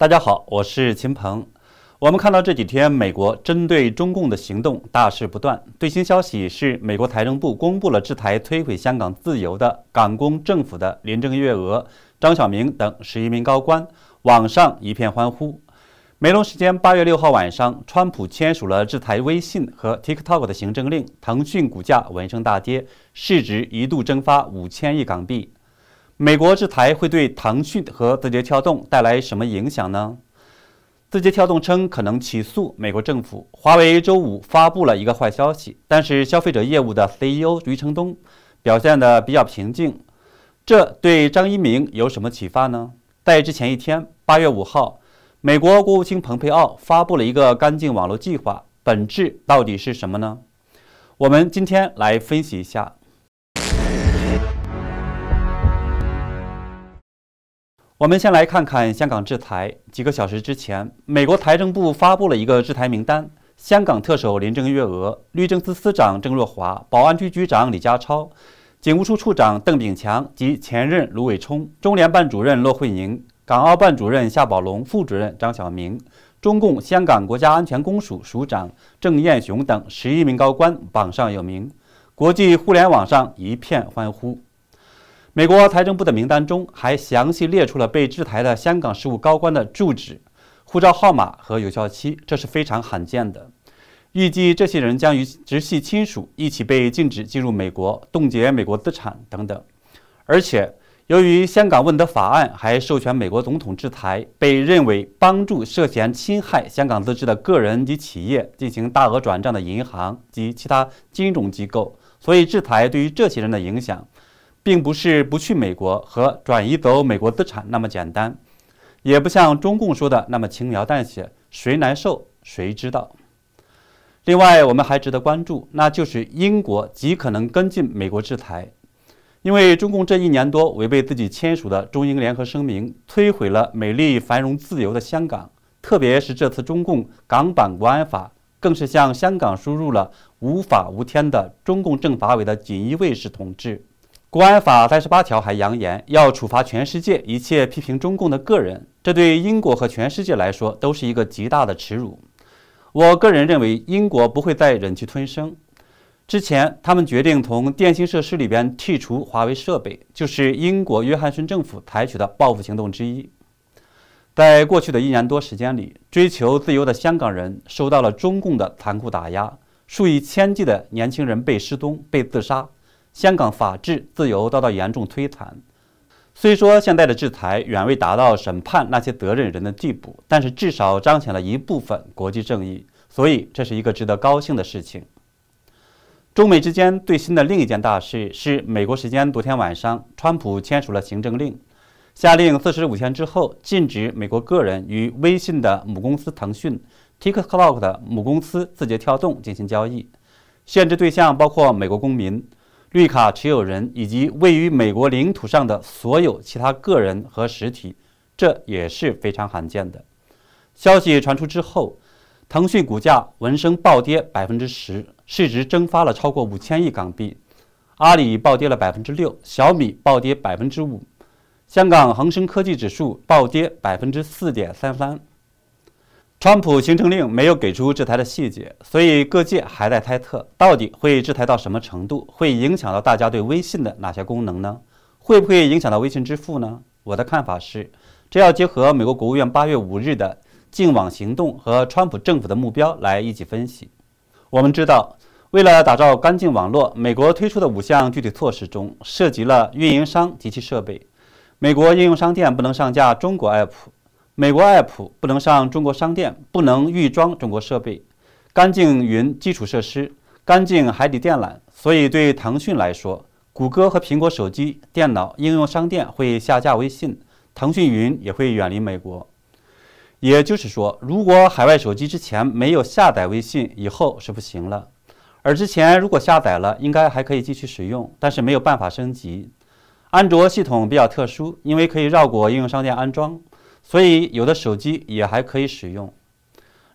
大家好，我是秦鹏。我们看到这几天美国针对中共的行动大事不断。最新消息是，美国财政部公布了制裁摧毁香港自由的港工政府的林郑月娥、张晓明等十一名高官，网上一片欢呼。美东时间八月六号晚上，川普签署了制裁微信和 TikTok 的行政令，腾讯股价闻声大跌，市值一度蒸发五千亿港币。美国制裁会对腾讯和字节跳动带来什么影响呢？字节跳动称可能起诉美国政府。华为周五发布了一个坏消息，但是消费者业务的 CEO 余承东表现得比较平静。这对张一鸣有什么启发呢？在之前一天，八月五号，美国国务卿蓬佩奥发布了一个干净网络计划，本质到底是什么呢？我们今天来分析一下。我们先来看看香港制裁。几个小时之前，美国财政部发布了一个制裁名单：香港特首林郑月娥、律政司司长郑若骅、保安局局长李家超、警务处处长邓炳强及前任卢伟聪、中联办主任骆惠宁、港澳办主任夏宝龙、副主任张晓明、中共香港国家安全公署署长郑燕雄等十一名高官榜上有名，国际互联网上一片欢呼。美国财政部的名单中还详细列出了被制裁的香港事务高官的住址、护照号码和有效期，这是非常罕见的。预计这些人将与直系亲属一起被禁止进入美国、冻结美国资产等等。而且，由于香港问责法案还授权美国总统制裁被认为帮助涉嫌侵害香港自治的个人及企业进行大额转账的银行及其他金融机构，所以制裁对于这些人的影响。并不是不去美国和转移走美国资产那么简单，也不像中共说的那么轻描淡写，谁难受谁知道。另外，我们还值得关注，那就是英国极可能跟进美国制裁，因为中共这一年多违背自己签署的中英联合声明，摧毁了美丽繁荣自由的香港，特别是这次中共港版国安法，更是向香港输入了无法无天的中共政法委的锦衣卫式统治。国安法三十八条还扬言要处罚全世界一切批评中共的个人，这对英国和全世界来说都是一个极大的耻辱。我个人认为，英国不会再忍气吞声。之前，他们决定从电信设施里边剔除华为设备，就是英国约翰逊政府采取的报复行动之一。在过去的一年多时间里，追求自由的香港人受到了中共的残酷打压，数以千计的年轻人被失踪、被自杀。香港法治自由遭到严重摧残。虽说现在的制裁远未达到审判那些责任人的地步，但是至少彰显了一部分国际正义，所以这是一个值得高兴的事情。中美之间最新的另一件大事是，美国时间昨天晚上，川普签署了行政令，下令四十五天之后禁止美国个人与微信的母公司腾讯、TikTok 的母公司字节跳动进行交易，限制对象包括美国公民。绿卡持有人以及位于美国领土上的所有其他个人和实体，这也是非常罕见的。消息传出之后，腾讯股价闻声暴跌百分之十，市值蒸发了超过五千亿港币；阿里暴跌了百分之六，小米暴跌百分之五，香港恒生科技指数暴跌百分之四点三三。川普行政令没有给出制裁的细节，所以各界还在猜测，到底会制裁到什么程度，会影响到大家对微信的哪些功能呢？会不会影响到微信支付呢？我的看法是，这要结合美国国务院八月五日的净网行动和川普政府的目标来一起分析。我们知道，为了打造干净网络，美国推出的五项具体措施中，涉及了运营商及其设备，美国应用商店不能上架中国 App。美国 App 不能上中国商店，不能预装中国设备，干净云基础设施，干净海底电缆。所以对腾讯来说，谷歌和苹果手机、电脑应用商店会下架微信，腾讯云也会远离美国。也就是说，如果海外手机之前没有下载微信，以后是不行了；而之前如果下载了，应该还可以继续使用，但是没有办法升级。安卓系统比较特殊，因为可以绕过应用商店安装。所以，有的手机也还可以使用。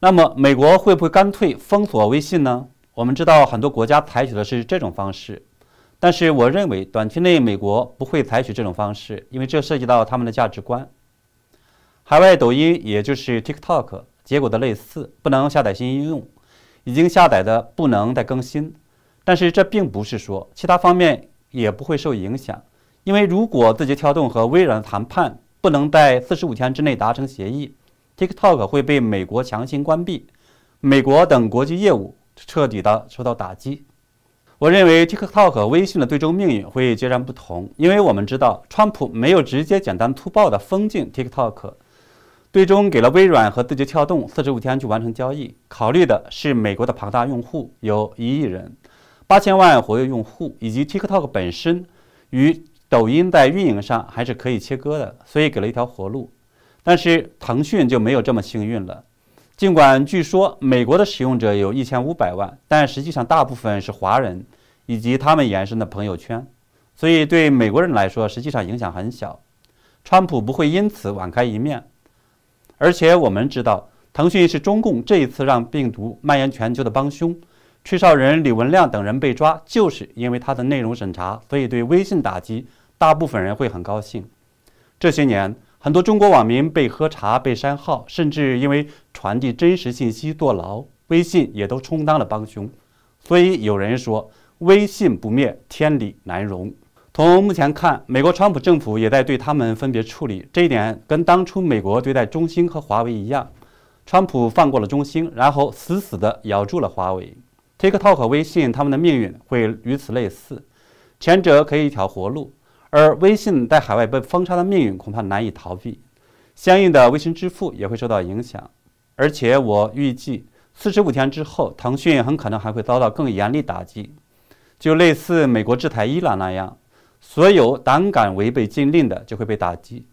那么，美国会不会干脆封锁微信呢？我们知道，很多国家采取的是这种方式，但是我认为短期内美国不会采取这种方式，因为这涉及到他们的价值观。海外抖音也就是 TikTok 结果的类似，不能下载新应用，已经下载的不能再更新。但是这并不是说其他方面也不会受影响，因为如果字节跳动和微软谈判不能在四十五天之内达成协议，TikTok 会被美国强行关闭，美国等国际业务彻底的受到打击。我认为 TikTok 和微信的最终命运会截然不同，因为我们知道，川普没有直接简单粗暴的封禁 TikTok，最终给了微软和字节跳动四十五天去完成交易。考虑的是美国的庞大用户有一亿人，八千万活跃用户，以及 TikTok 本身与抖音在运营上还是可以切割的，所以给了一条活路。但是腾讯就没有这么幸运了。尽管据说美国的使用者有一千五百万，但实际上大部分是华人以及他们延伸的朋友圈，所以对美国人来说实际上影响很小。川普不会因此网开一面，而且我们知道，腾讯是中共这一次让病毒蔓延全球的帮凶。吹哨人李文亮等人被抓，就是因为他的内容审查，所以对微信打击，大部分人会很高兴。这些年。很多中国网民被喝茶、被删号，甚至因为传递真实信息坐牢，微信也都充当了帮凶。所以有人说：“微信不灭，天理难容。”从目前看，美国川普政府也在对他们分别处理，这一点跟当初美国对待中兴和华为一样。川普放过了中兴，然后死死地咬住了华为。TikTok 和微信他们的命运会与此类似，前者可以一条活路。而微信在海外被封杀的命运恐怕难以逃避，相应的微信支付也会受到影响。而且我预计，四十五天之后，腾讯很可能还会遭到更严厉打击，就类似美国制裁伊朗那样，所有胆敢违背禁令的就会被打击。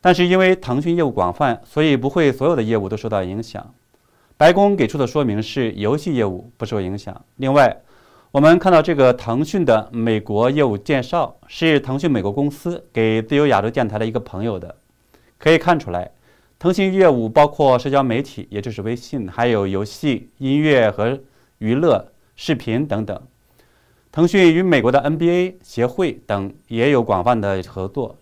但是因为腾讯业务广泛，所以不会所有的业务都受到影响。白宫给出的说明是，游戏业务不受影响。另外，我们看到这个腾讯的美国业务介绍是腾讯美国公司给自由亚洲电台的一个朋友的，可以看出来，腾讯业务包括社交媒体，也就是微信，还有游戏、音乐和娱乐、视频等等。腾讯与美国的 NBA 协会等也有广泛的合作。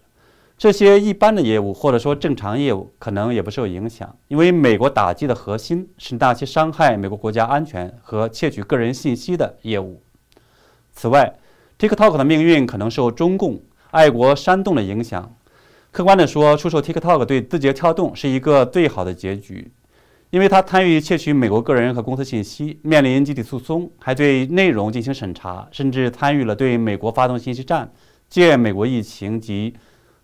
这些一般的业务或者说正常业务可能也不受影响，因为美国打击的核心是那些伤害美国国家安全和窃取个人信息的业务。此外，TikTok 的命运可能受中共爱国煽动的影响。客观地说，出售 TikTok 对字节跳动是一个最好的结局，因为它参与窃取美国个人和公司信息，面临集体诉讼，还对内容进行审查，甚至参与了对美国发动信息战，借美国疫情及。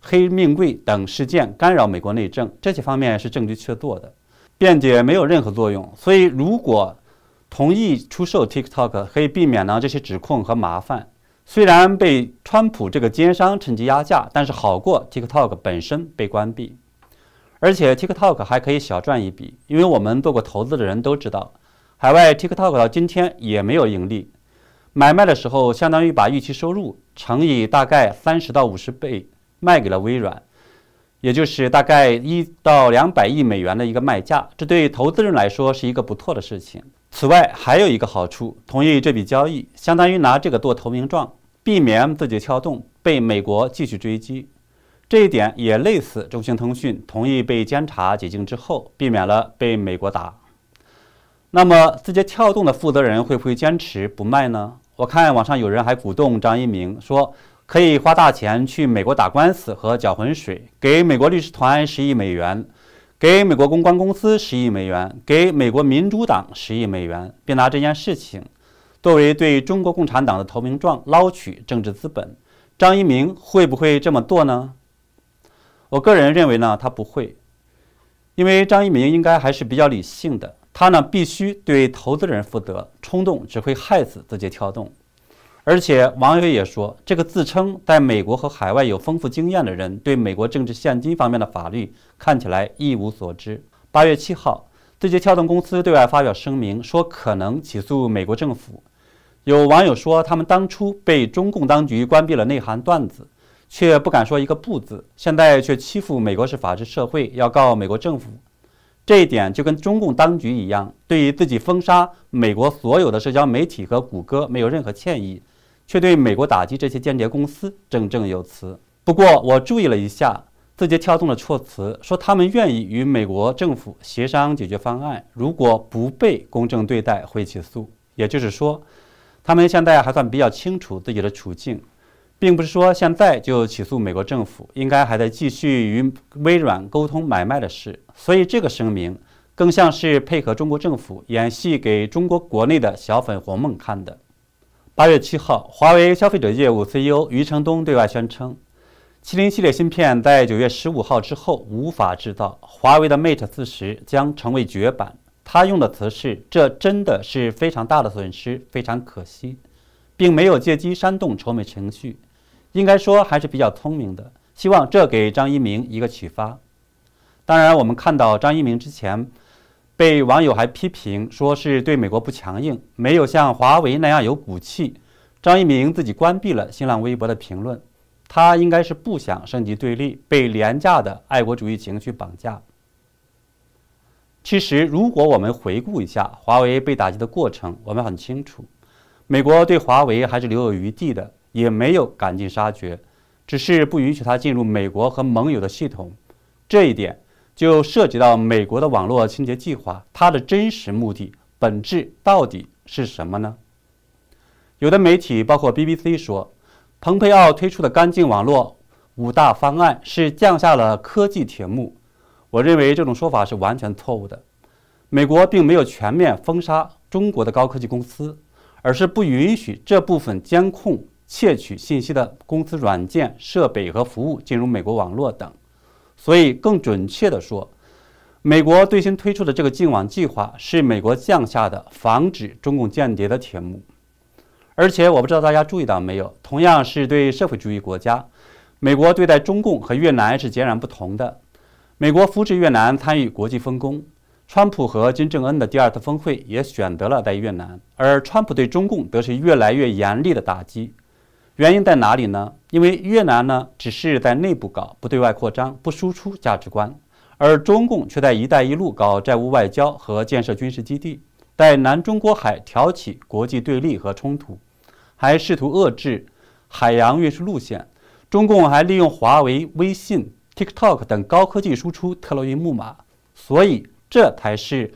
黑命贵等事件干扰美国内政，这些方面是证据确凿的，辩解没有任何作用。所以，如果同意出售 TikTok，可以避免呢这些指控和麻烦。虽然被川普这个奸商趁机压价，但是好过 TikTok 本身被关闭。而且 TikTok 还可以小赚一笔，因为我们做过投资的人都知道，海外 TikTok 到今天也没有盈利，买卖的时候相当于把预期收入乘以大概三十到五十倍。卖给了微软，也就是大概一到两百亿美元的一个卖价，这对投资人来说是一个不错的事情。此外，还有一个好处，同意这笔交易，相当于拿这个做投名状，避免字节跳动被美国继续追击。这一点也类似中兴通讯同意被监察解禁之后，避免了被美国打。那么，字节跳动的负责人会不会坚持不卖呢？我看网上有人还鼓动张一鸣说。可以花大钱去美国打官司和搅浑水，给美国律师团十亿美元，给美国公关公司十亿美元，给美国民主党十亿美元，并拿这件事情作为对中国共产党的投名状，捞取政治资本。张一鸣会不会这么做呢？我个人认为呢，他不会，因为张一鸣应该还是比较理性的，他呢必须对投资人负责，冲动只会害死字节跳动。而且网友也说，这个自称在美国和海外有丰富经验的人，对美国政治现金方面的法律看起来一无所知。八月七号，字节跳动公司对外发表声明，说可能起诉美国政府。有网友说，他们当初被中共当局关闭了内涵段子，却不敢说一个不字，现在却欺负美国是法治社会，要告美国政府。这一点就跟中共当局一样，对于自己封杀美国所有的社交媒体和谷歌没有任何歉意。却对美国打击这些间谍公司振振有词。不过，我注意了一下，字节跳动的措辞说，他们愿意与美国政府协商解决方案，如果不被公正对待，会起诉。也就是说，他们现在还算比较清楚自己的处境，并不是说现在就起诉美国政府，应该还在继续与微软沟通买卖的事。所以这个声明更像是配合中国政府演戏给中国国内的小粉红们看的。八月七号，华为消费者业务 CEO 余承东对外宣称，麒麟系列芯片在九月十五号之后无法制造，华为的 Mate 四十将成为绝版。他用的词是：“这真的是非常大的损失，非常可惜，并没有借机煽动仇美情绪，应该说还是比较聪明的。希望这给张一鸣一个启发。”当然，我们看到张一鸣之前。被网友还批评说是对美国不强硬，没有像华为那样有骨气。张一鸣自己关闭了新浪微博的评论，他应该是不想升级对立，被廉价的爱国主义情绪绑架。其实，如果我们回顾一下华为被打击的过程，我们很清楚，美国对华为还是留有余地的，也没有赶尽杀绝，只是不允许它进入美国和盟友的系统。这一点。就涉及到美国的网络清洁计划，它的真实目的本质到底是什么呢？有的媒体，包括 BBC 说，蓬佩奥推出的干净网络五大方案是降下了科技铁幕。我认为这种说法是完全错误的。美国并没有全面封杀中国的高科技公司，而是不允许这部分监控、窃取信息的公司软件、设备和服务进入美国网络等。所以，更准确地说，美国最新推出的这个净网计划是美国降下的防止中共间谍的铁幕。而且，我不知道大家注意到没有，同样是对社会主义国家，美国对待中共和越南是截然不同的。美国扶持越南参与国际分工，川普和金正恩的第二次峰会也选择了在越南，而川普对中共则是越来越严厉的打击。原因在哪里呢？因为越南呢只是在内部搞，不对外扩张，不输出价值观，而中共却在“一带一路”搞债务外交和建设军事基地，在南中国海挑起国际对立和冲突，还试图遏制海洋运输路线。中共还利用华为、微信、TikTok 等高科技输出特洛伊木马，所以这才是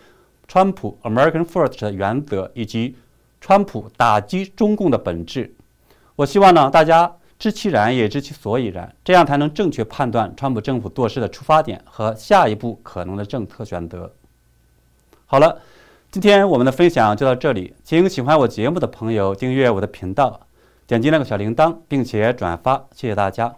川普 “American First” 的原则，以及川普打击中共的本质。我希望呢，大家知其然也知其所以然，这样才能正确判断川普政府做事的出发点和下一步可能的政策选择。好了，今天我们的分享就到这里，请喜欢我节目的朋友订阅我的频道，点击那个小铃铛，并且转发，谢谢大家。